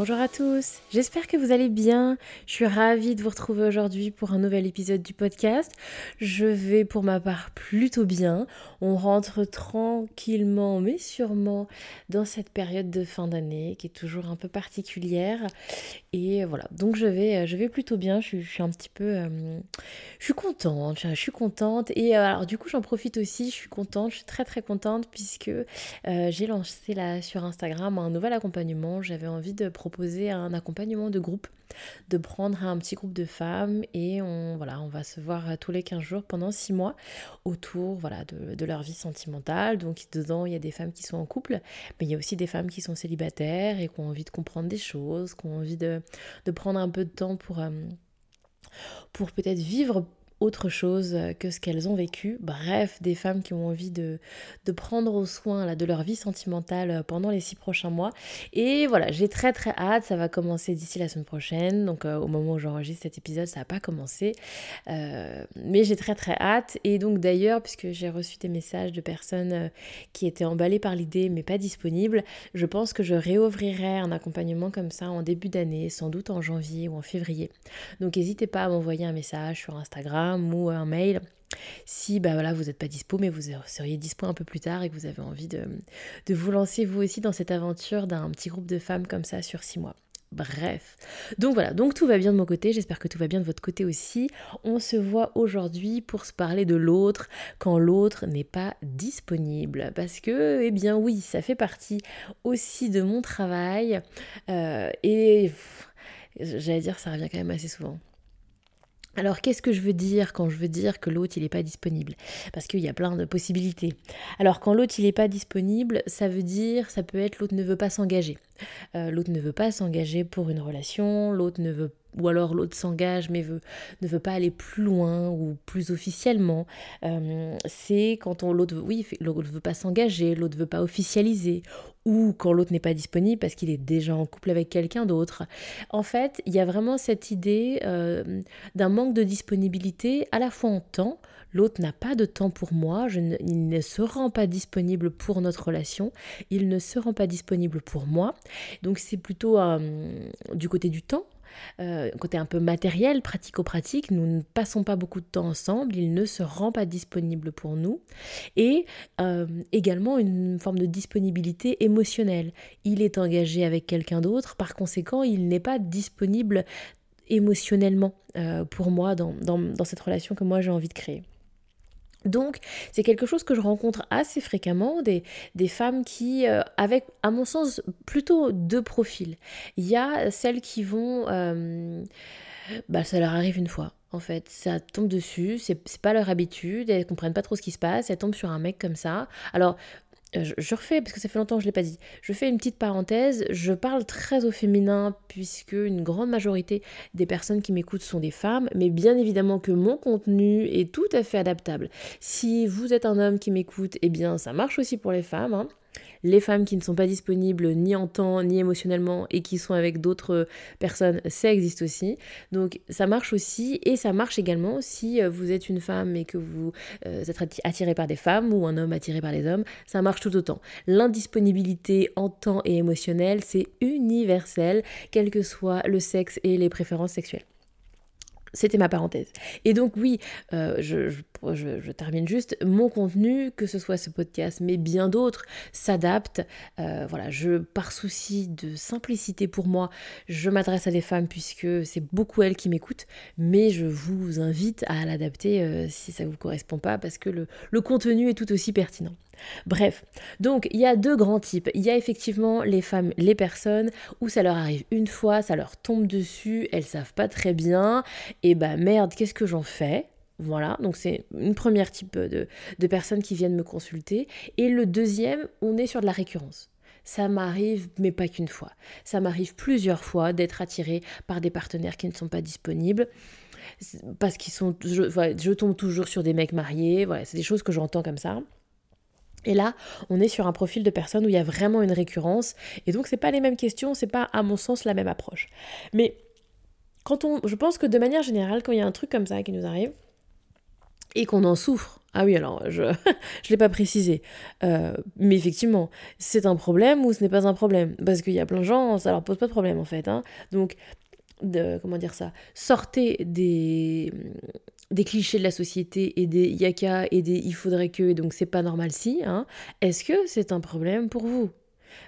Bonjour à tous, j'espère que vous allez bien. Je suis ravie de vous retrouver aujourd'hui pour un nouvel épisode du podcast. Je vais pour ma part plutôt bien. On rentre tranquillement mais sûrement dans cette période de fin d'année qui est toujours un peu particulière. Et voilà, donc je vais, je vais plutôt bien. Je, suis un petit peu... Euh, je suis contente, je suis contente. Et euh, alors du coup j'en profite aussi, je suis contente, je suis très très contente puisque euh, j'ai lancé là sur Instagram un nouvel accompagnement. J'avais envie de un accompagnement de groupe, de prendre un petit groupe de femmes et on, voilà, on va se voir tous les 15 jours pendant 6 mois autour voilà, de, leur vie sentimentale. Donc dedans, il y a des femmes qui sont en couple, mais il y a aussi des femmes qui sont célibataires et qui ont envie de comprendre des choses, qui ont envie de, prendre un peu de temps pour... Euh, pour peut-être vivre autre chose que ce qu'elles ont vécu. Bref, des femmes qui ont envie de, de prendre au soin là, de leur vie sentimentale pendant les six prochains mois. Et voilà, j'ai très très hâte, ça va commencer d'ici la semaine prochaine. Donc euh, au moment où j'enregistre cet épisode, ça n'a pas commencé. Euh, mais j'ai très très hâte. Et donc d'ailleurs, puisque j'ai reçu des messages de personnes euh, qui étaient emballées par l'idée mais pas disponibles, je pense que je réouvrirai un accompagnement comme ça en début d'année, sans doute en janvier ou en février. Donc n'hésitez pas à m'envoyer un message sur Instagram ou un mail si bah voilà, vous n'êtes pas dispo, mais vous seriez dispo un peu plus tard et que vous avez envie de, de vous lancer vous aussi dans cette aventure d'un petit groupe de femmes comme ça sur six mois. Bref. Donc voilà, donc tout va bien de mon côté, j'espère que tout va bien de votre côté aussi. On se voit aujourd'hui pour se parler de l'autre quand l'autre n'est pas disponible. Parce que, eh bien oui, ça fait partie aussi de mon travail. Euh, et j'allais dire, ça revient quand même assez souvent. Alors qu'est-ce que je veux dire quand je veux dire que l'autre il n'est pas disponible? Parce qu'il y a plein de possibilités. Alors quand l'autre il n'est pas disponible, ça veut dire, ça peut être l'autre ne veut pas s'engager. Euh, l'autre ne veut pas s'engager pour une relation, l'autre ne veut ou alors l'autre s'engage mais ne veut pas aller plus loin ou plus officiellement. Euh, c'est quand l'autre oui, veut pas s'engager, l'autre veut pas officialiser, ou quand l'autre n'est pas disponible parce qu'il est déjà en couple avec quelqu'un d'autre. En fait, il y a vraiment cette idée euh, d'un manque de disponibilité à la fois en temps, l'autre n'a pas de temps pour moi, je il ne se rend pas disponible pour notre relation, il ne se rend pas disponible pour moi. Donc c'est plutôt euh, du côté du temps euh, côté un peu matériel, pratico-pratique, nous ne passons pas beaucoup de temps ensemble, il ne se rend pas disponible pour nous. Et euh, également une forme de disponibilité émotionnelle. Il est engagé avec quelqu'un d'autre, par conséquent, il n'est pas disponible émotionnellement pour moi dans cette relation que moi j'ai envie de créer. Donc, c'est quelque chose que je rencontre assez fréquemment, des, des femmes qui, euh, avec, à mon sens, plutôt deux profils. Il y a celles qui vont... Euh, bah, ça leur arrive une fois, en fait. Ça tombe dessus, c'est pas leur habitude, elles comprennent pas trop ce qui se passe, elles tombent sur un mec comme ça. Alors, euh, je, refais, parce que ça fait longtemps que je ne l'ai pas dit, je fais une petite parenthèse, je parle très au féminin puisque une grande majorité des personnes qui m'écoutent sont des femmes, mais bien évidemment que mon contenu est tout à fait adaptable. Si vous êtes un homme qui m'écoute, eh bien ça marche aussi pour les femmes. Hein les femmes qui ne sont pas disponibles ni en temps ni émotionnellement et qui sont avec d'autres personnes, ça existe aussi. Donc ça marche aussi et ça marche également si euh, vous êtes une femme et que vous euh, êtes attiré par des femmes ou un homme attiré par les hommes, ça marche tout autant. L'indisponibilité en temps et émotionnel, c'est universel, quel que soit le sexe et les préférences sexuelles. C'était ma parenthèse. Et donc oui, euh, je, termine juste, mon contenu, que ce soit ce podcast, mais bien d'autres, s'adapte. Euh, voilà, je, par souci de simplicité pour moi, je m'adresse à des femmes puisque c'est beaucoup elles qui m'écoutent, mais je vous invite à l'adapter euh, si ça ne vous correspond pas, parce que le, le contenu est tout aussi pertinent. Bref, donc il y a deux grands types. Il y a effectivement les femmes, les personnes où ça leur arrive une fois, ça leur tombe dessus, elles savent pas très bien, et bah merde, qu'est-ce que j'en fais? Voilà, donc c'est une première type de, de personnes qui viennent me consulter. Et le deuxième, on est sur de la récurrence. Ça m'arrive, mais pas qu'une fois. Ça m'arrive plusieurs fois d'être attirée par des partenaires qui ne sont pas disponibles parce qu'ils sont. Je, je, tombe toujours sur des mecs mariés. Voilà, c'est des choses que j'entends comme ça. Et là, on est sur un profil de personne où il y a vraiment une récurrence. Et donc, c'est pas les mêmes questions, c'est pas, à mon sens, la même approche. Mais quand on, je pense que de manière générale, quand il y a un truc comme ça qui nous arrive et qu'on en souffre, ah oui, alors je ne l'ai pas précisé, euh, mais effectivement, c'est un problème ou ce n'est pas un problème? Parce qu'il y a plein de gens, ça leur pose pas de problème en fait. Hein. Donc, de, comment dire ça? Sortez des des clichés de la société et des yaka et des il faudrait que, et donc c'est pas normal si, hein, est-ce que c'est un problème pour vous?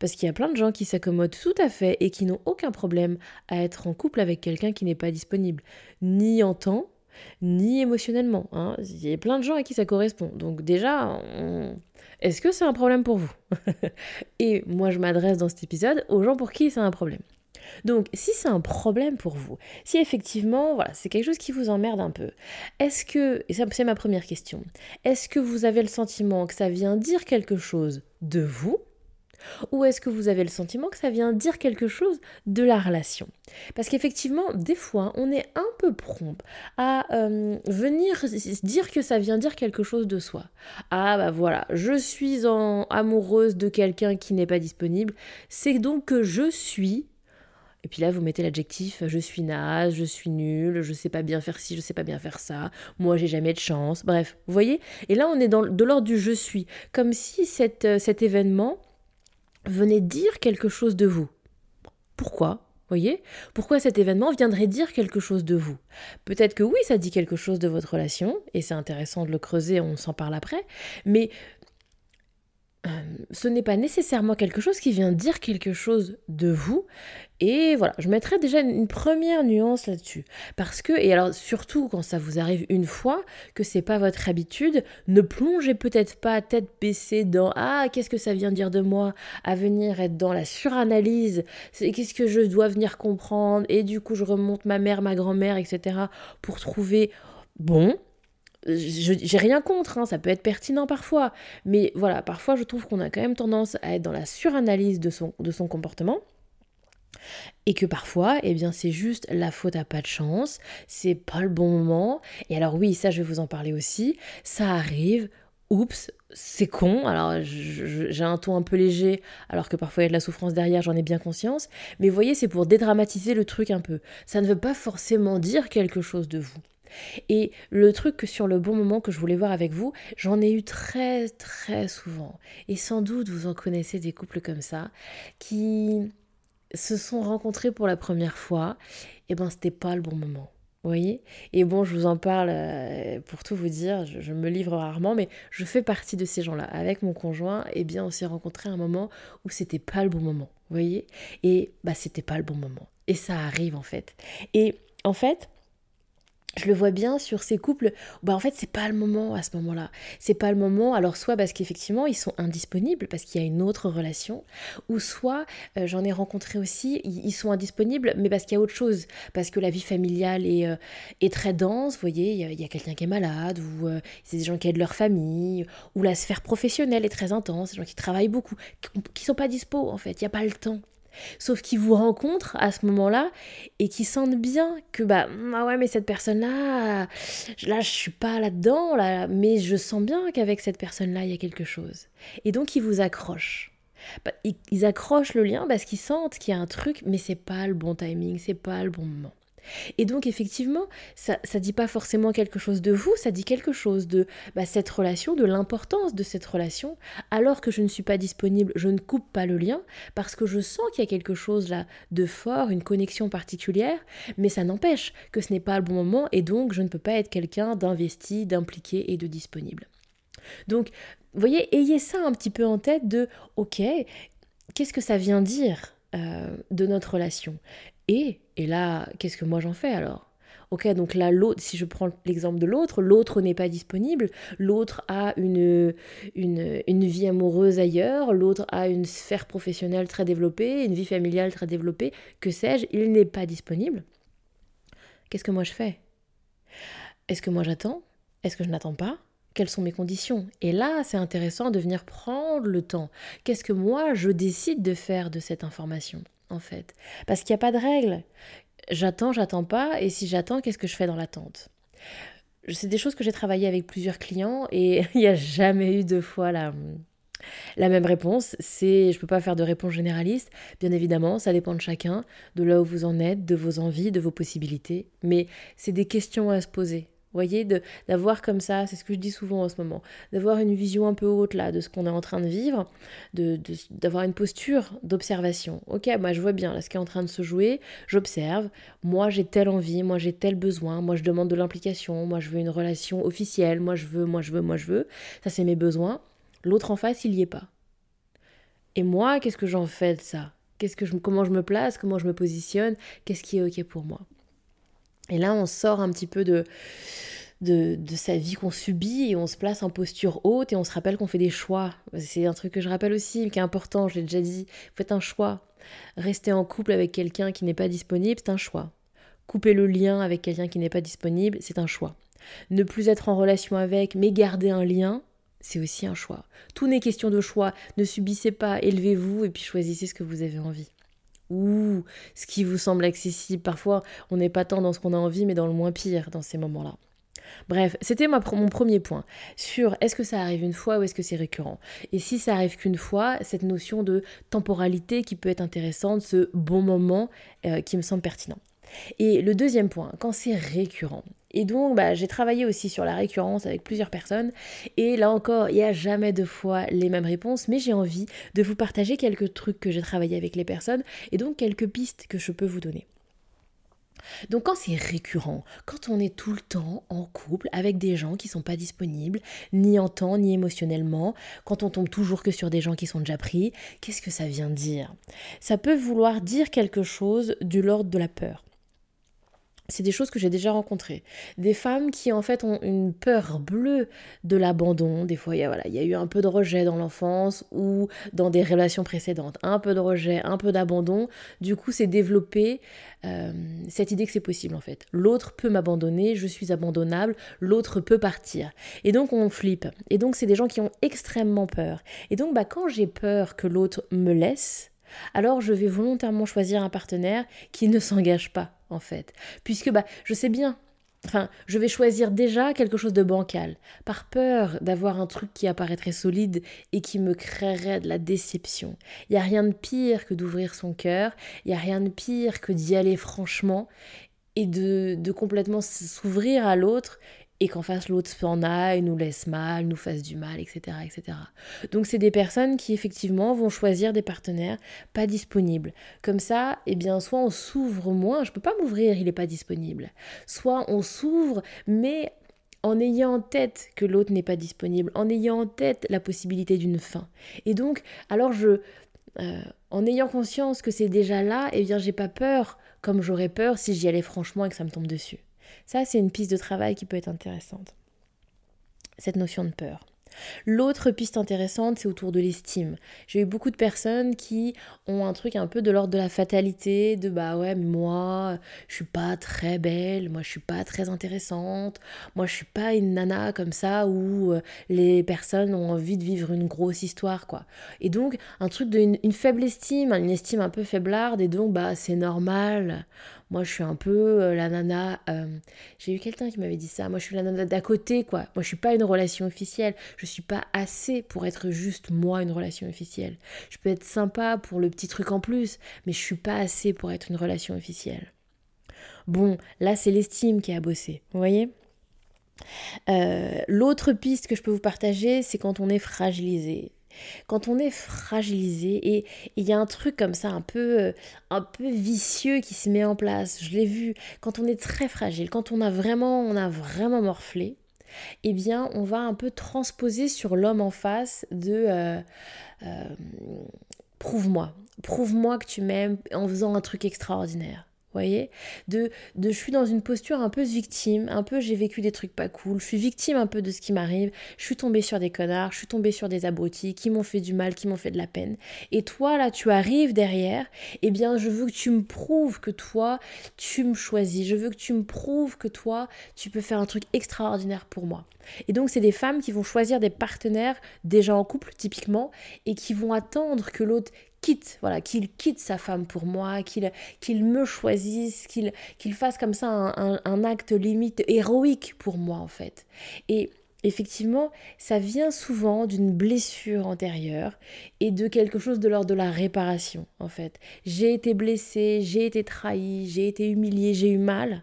Parce qu'il y a plein de gens qui s'accommodent tout à fait et qui n'ont aucun problème à être en couple avec quelqu'un qui n'est pas disponible, ni en temps, ni émotionnellement. Hein. Il y a plein de gens à qui ça correspond. Donc déjà, est-ce que c'est un problème pour vous? Et moi, je m'adresse dans cet épisode aux gens pour qui c'est un problème. Donc, si c'est un problème pour vous, si effectivement, voilà, c'est quelque chose qui vous emmerde un peu, est-ce que, et c'est ma première question, est-ce que vous avez le sentiment que ça vient dire quelque chose de vous ou est-ce que vous avez le sentiment que ça vient dire quelque chose de la relation? Parce qu'effectivement, des fois, on est un peu prompt à euh, venir dire que ça vient dire quelque chose de soi. Ah bah voilà, je suis en amoureuse de quelqu'un qui n'est pas disponible, c'est donc que je suis et puis là, vous mettez l'adjectif je suis naze, je suis nul, je sais pas bien faire ci, je sais pas bien faire ça, moi j'ai jamais de chance. Bref, vous voyez? Et là, on est dans, de l'ordre du je suis, comme si cette, euh, cet événement venait dire quelque chose de vous. Pourquoi? Voyez? Pourquoi cet événement viendrait dire quelque chose de vous? Peut-être que oui, ça dit quelque chose de votre relation, et c'est intéressant de le creuser, on s'en parle après, mais euh, ce n'est pas nécessairement quelque chose qui vient dire quelque chose de vous. Et voilà, je mettrai déjà une première nuance là-dessus. Parce que, et alors surtout quand ça vous arrive une fois, que c'est pas votre habitude, ne plongez peut-être pas tête baissée dans Ah, qu'est-ce que ça vient dire de moi à venir être dans la suranalyse, qu'est-ce que je dois venir comprendre, et du coup je remonte ma mère, ma grand-mère, etc. pour trouver Bon, j'ai rien contre, hein, ça peut être pertinent parfois, mais voilà, parfois je trouve qu'on a quand même tendance à être dans la suranalyse de son, de son comportement. Et que parfois, eh bien, c'est juste la faute à pas de chance, c'est pas le bon moment. Et alors, oui, ça, je vais vous en parler aussi. Ça arrive, oups, c'est con. Alors, j'ai un ton un peu léger, alors que parfois il y a de la souffrance derrière, j'en ai bien conscience. Mais voyez, c'est pour dédramatiser le truc un peu. Ça ne veut pas forcément dire quelque chose de vous. Et le truc sur le bon moment que je voulais voir avec vous, j'en ai eu très très souvent. Et sans doute vous en connaissez des couples comme ça qui se sont rencontrés pour la première fois. Et ben c'était pas le bon moment. Vous voyez? Et bon, je vous en parle euh, pour tout vous dire, je, me livre rarement, mais je fais partie de ces gens-là. Avec mon conjoint, eh bien, on s'est rencontrés à un moment où c'était pas le bon moment. Vous voyez? Et bah, c'était pas le bon moment. Et ça arrive en fait. Et en fait, je le vois bien sur ces couples, bah en fait c'est pas le moment à ce moment-là. C'est pas le moment, alors soit parce qu'effectivement ils sont indisponibles parce qu'il y a une autre relation, ou soit euh, j'en ai rencontré aussi, ils sont indisponibles mais parce qu'il y a autre chose, parce que la vie familiale est, euh, est très dense, vous voyez, il y a, quelqu'un qui est malade, ou euh, c'est des gens qui aident leur famille, ou la sphère professionnelle est très intense, des gens qui travaillent beaucoup, qui, qui sont pas dispo en fait, il n'y a pas le temps. Sauf qu'ils vous rencontrent à ce moment-là et qui sentent bien que bah ah ouais mais cette personne-là, là je suis pas là-dedans là, mais je sens bien qu'avec cette personne-là il y a quelque chose. Et donc ils vous accrochent. Bah, ils accrochent le lien parce qu'ils sentent qu'il y a un truc, mais c'est pas le bon timing, c'est pas le bon moment. Et donc effectivement, ça ne dit pas forcément quelque chose de vous, ça dit quelque chose de bah, cette relation, de l'importance de cette relation. Alors que je ne suis pas disponible, je ne coupe pas le lien parce que je sens qu'il y a quelque chose là de fort, une connexion particulière, mais ça n'empêche que ce n'est pas le bon moment et donc je ne peux pas être quelqu'un d'investi, d'impliqué et de disponible. Donc, vous voyez, ayez ça un petit peu en tête de, ok, qu'est-ce que ça vient dire euh, de notre relation? Et, là, qu'est-ce que moi j'en fais alors? Ok, donc là, l'autre, si je prends l'exemple de l'autre, l'autre n'est pas disponible, l'autre a une, vie amoureuse ailleurs, l'autre a une sphère professionnelle très développée, une vie familiale très développée, que sais-je, il n'est pas disponible. Qu'est-ce que moi je fais? Est-ce que moi j'attends? Est-ce que je n'attends pas? Quelles sont mes conditions? Et là, c'est intéressant de venir prendre le temps. Qu'est-ce que moi, je décide de faire de cette information, en fait Parce qu'il n'y a pas de règle. J'attends, j'attends pas, et si j'attends, qu'est-ce que je fais dans l'attente? C'est des choses que j'ai travaillées avec plusieurs clients, et il n'y a jamais eu deux fois la, même réponse, c'est je ne peux pas faire de réponse généraliste. Bien évidemment, ça dépend de chacun, de là où vous en êtes, de vos envies, de vos possibilités. Mais c'est des questions à se poser voyez, d'avoir comme ça, c'est ce que je dis souvent en ce moment, d'avoir une vision un peu haute là de ce qu'on est en train de vivre, d'avoir une posture d'observation. Ok, moi je vois bien là ce qui est en train de se jouer, j'observe, moi j'ai telle envie, moi j'ai tel besoin, moi je demande de l'implication, moi je veux une relation officielle, moi je veux, moi je veux, moi je veux, ça c'est mes besoins. L'autre en face, il n'y est pas. Et moi, qu'est-ce que j'en fais de ça? Qu'est-ce que je, comment je me place, comment je me positionne, qu'est-ce qui est ok pour moi? Et là, on sort un petit peu de, de, sa vie qu'on subit et on se place en posture haute et on se rappelle qu'on fait des choix. C'est un truc que je rappelle aussi, qui est important, je l'ai déjà dit. Faites un choix. Rester en couple avec quelqu'un qui n'est pas disponible, c'est un choix. Couper le lien avec quelqu'un qui n'est pas disponible, c'est un choix. Ne plus être en relation avec, mais garder un lien, c'est aussi un choix. Tout n'est question de choix. Ne subissez pas, élevez-vous et puis choisissez ce que vous avez envie ou ce qui vous semble accessible. Parfois, on n'est pas tant dans ce qu'on a envie, mais dans le moins pire dans ces moments-là. Bref, c'était mon premier point sur est-ce que ça arrive une fois ou est-ce que c'est récurrent. Et si ça arrive qu'une fois, cette notion de temporalité qui peut être intéressante, ce bon moment euh, qui me semble pertinent. Et le deuxième point, quand c'est récurrent. Et donc, bah, j'ai travaillé aussi sur la récurrence avec plusieurs personnes. Et là encore, il n'y a jamais deux fois les mêmes réponses, mais j'ai envie de vous partager quelques trucs que j'ai travaillé avec les personnes et donc quelques pistes que je peux vous donner. Donc quand c'est récurrent, quand on est tout le temps en couple avec des gens qui sont pas disponibles, ni en temps, ni émotionnellement, quand on tombe toujours que sur des gens qui sont déjà pris, qu'est-ce que ça vient dire? Ça peut vouloir dire quelque chose du l'ordre de la peur c'est des choses que j'ai déjà rencontrées. Des femmes qui en fait ont une peur bleue de l'abandon. Des fois, il y, a, voilà, il y a eu un peu de rejet dans l'enfance ou dans des relations précédentes. Un peu de rejet, un peu d'abandon. Du coup, c'est développé euh, cette idée que c'est possible en fait. L'autre peut m'abandonner, je suis abandonnable, l'autre peut partir. Et donc on flippe. Et donc c'est des gens qui ont extrêmement peur. Et donc bah, quand j'ai peur que l'autre me laisse, alors je vais volontairement choisir un partenaire qui ne s'engage pas en fait. Puisque bah, je sais bien, enfin, je vais choisir déjà quelque chose de bancal, par peur d'avoir un truc qui apparaîtrait solide et qui me créerait de la déception. Il n'y a rien de pire que d'ouvrir son cœur, il n'y a rien de pire que d'y aller franchement et de, de complètement s'ouvrir à l'autre et qu'en face l'autre s'en aille, nous laisse mal, nous fasse du mal, etc. etc. Donc c'est des personnes qui effectivement vont choisir des partenaires pas disponibles. Comme ça, eh bien soit on s'ouvre moins, je peux pas m'ouvrir, il n'est pas disponible. Soit on s'ouvre, mais en ayant en tête que l'autre n'est pas disponible, en ayant en tête la possibilité d'une fin. Et donc, alors je, euh, en ayant conscience que c'est déjà là, eh bien j'ai pas peur comme j'aurais peur si j'y allais franchement et que ça me tombe dessus. Ça, c'est une piste de travail qui peut être intéressante. Cette notion de peur. L'autre piste intéressante, c'est autour de l'estime. J'ai eu beaucoup de personnes qui ont un truc un peu de l'ordre de la fatalité, de bah ouais, mais moi, je suis pas très belle, moi je suis pas très intéressante, moi je suis pas une nana comme ça où euh, les personnes ont envie de vivre une grosse histoire, quoi. Et donc, un truc d'une une faible estime, une estime un peu faiblarde, et donc bah c'est normal. Moi, je suis un peu euh, la nana. Euh, j'ai eu quelqu'un qui m'avait dit ça. Moi, je suis la nana d'à côté, quoi. Moi, je suis pas une relation officielle. Je suis pas assez pour être juste moi une relation officielle. Je peux être sympa pour le petit truc en plus, mais je suis pas assez pour être une relation officielle. Bon, là, c'est l'estime qui a bossé. Vous voyez? Euh, L'autre piste que je peux vous partager, c'est quand on est fragilisé quand on est fragilisé et il y a un truc comme ça un peu euh, un peu vicieux qui se met en place. Je l'ai vu. Quand on est très fragile quand on a vraiment on a vraiment morflé eh bien on va un peu transposer sur l'homme en face de euh, euh, prouve-moi. Prouve-moi que tu m'aimes en faisant un truc extraordinaire voyez de, de je suis dans une posture un peu victime, un peu j'ai vécu des trucs pas cool, je suis victime un peu de ce qui m'arrive, je suis tombée sur des connards, je suis tombée sur des abrutis qui m'ont fait du mal, qui m'ont fait de la peine. Et toi là, tu arrives derrière, eh bien je veux que tu me prouves que toi, tu me choisis, je veux que tu me prouves que toi, tu peux faire un truc extraordinaire pour moi. Et donc c'est des femmes qui vont choisir des partenaires déjà en couple typiquement et qui vont attendre que l'autre quitte, voilà, qu'il quitte sa femme pour moi, qu'il me choisisse, qu'il qu'il fasse comme ça un, un, acte limite héroïque pour moi en fait. Et effectivement, ça vient souvent d'une blessure antérieure et de quelque chose de l'ordre de la réparation en fait. J'ai été blessée, j'ai été trahie, j'ai été humiliée, j'ai eu mal.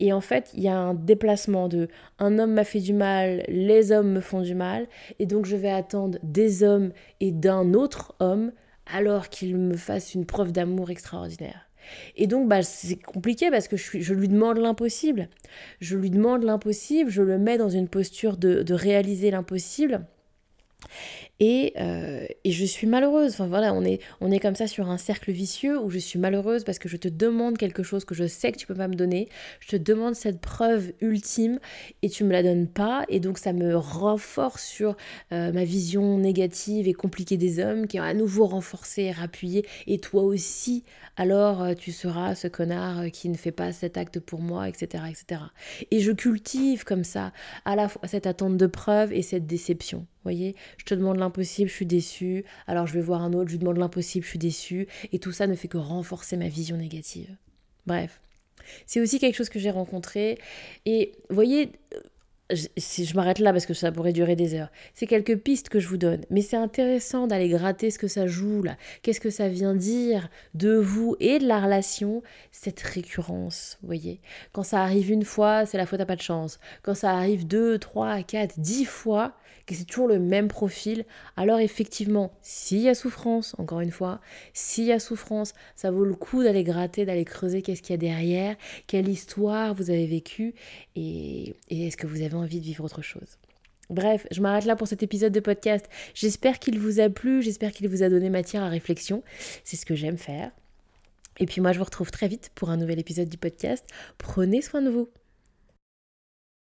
Et en fait, il y a un déplacement de un homme m'a fait du mal, les hommes me font du mal, et donc je vais attendre des hommes et d'un autre homme alors qu'il me fasse une preuve d'amour extraordinaire. Et donc, bah, c'est compliqué parce que je, lui demande l'impossible. Je lui demande l'impossible, je le mets dans une posture de réaliser l'impossible. Euh, et, je suis malheureuse. Enfin voilà, on est, on est comme ça sur un cercle vicieux où je suis malheureuse parce que je te demande quelque chose que je sais que tu peux pas me donner. Je te demande cette preuve ultime et tu me la donnes pas. Et donc ça me renforce sur euh, ma vision négative et compliquée des hommes qui est à nouveau renforcée et rappuyée. Et toi aussi, alors euh, tu seras ce connard qui ne fait pas cet acte pour moi, etc. etc. Et je cultive comme ça à la fois cette attente de preuve et cette déception voyez, je te demande l'impossible, je suis déçue. Alors je vais voir un autre, je lui demande l'impossible, je suis déçue. Et tout ça ne fait que renforcer ma vision négative. Bref. C'est aussi quelque chose que j'ai rencontré. Et voyez, si je m'arrête là parce que ça pourrait durer des heures. C'est quelques pistes que je vous donne, mais c'est intéressant d'aller gratter ce que ça joue là. Qu'est-ce que ça vient dire de vous et de la relation, cette récurrence, vous voyez. Quand ça arrive une fois, c'est la faute à pas de chance. Quand ça arrive deux, trois, quatre, dix fois, que c'est toujours le même profil, alors effectivement, s'il y a souffrance, encore une fois, s'il y a souffrance, ça vaut le coup d'aller gratter, d'aller creuser qu'est-ce qu'il y a derrière, quelle histoire vous avez vécue et, et est-ce que vous avez envie de vivre autre chose. Bref, je m'arrête là pour cet épisode de podcast. J'espère qu'il vous a plu, j'espère qu'il vous a donné matière à réflexion. C'est ce que j'aime faire. Et puis moi, je vous retrouve très vite pour un nouvel épisode du podcast. Prenez soin de vous.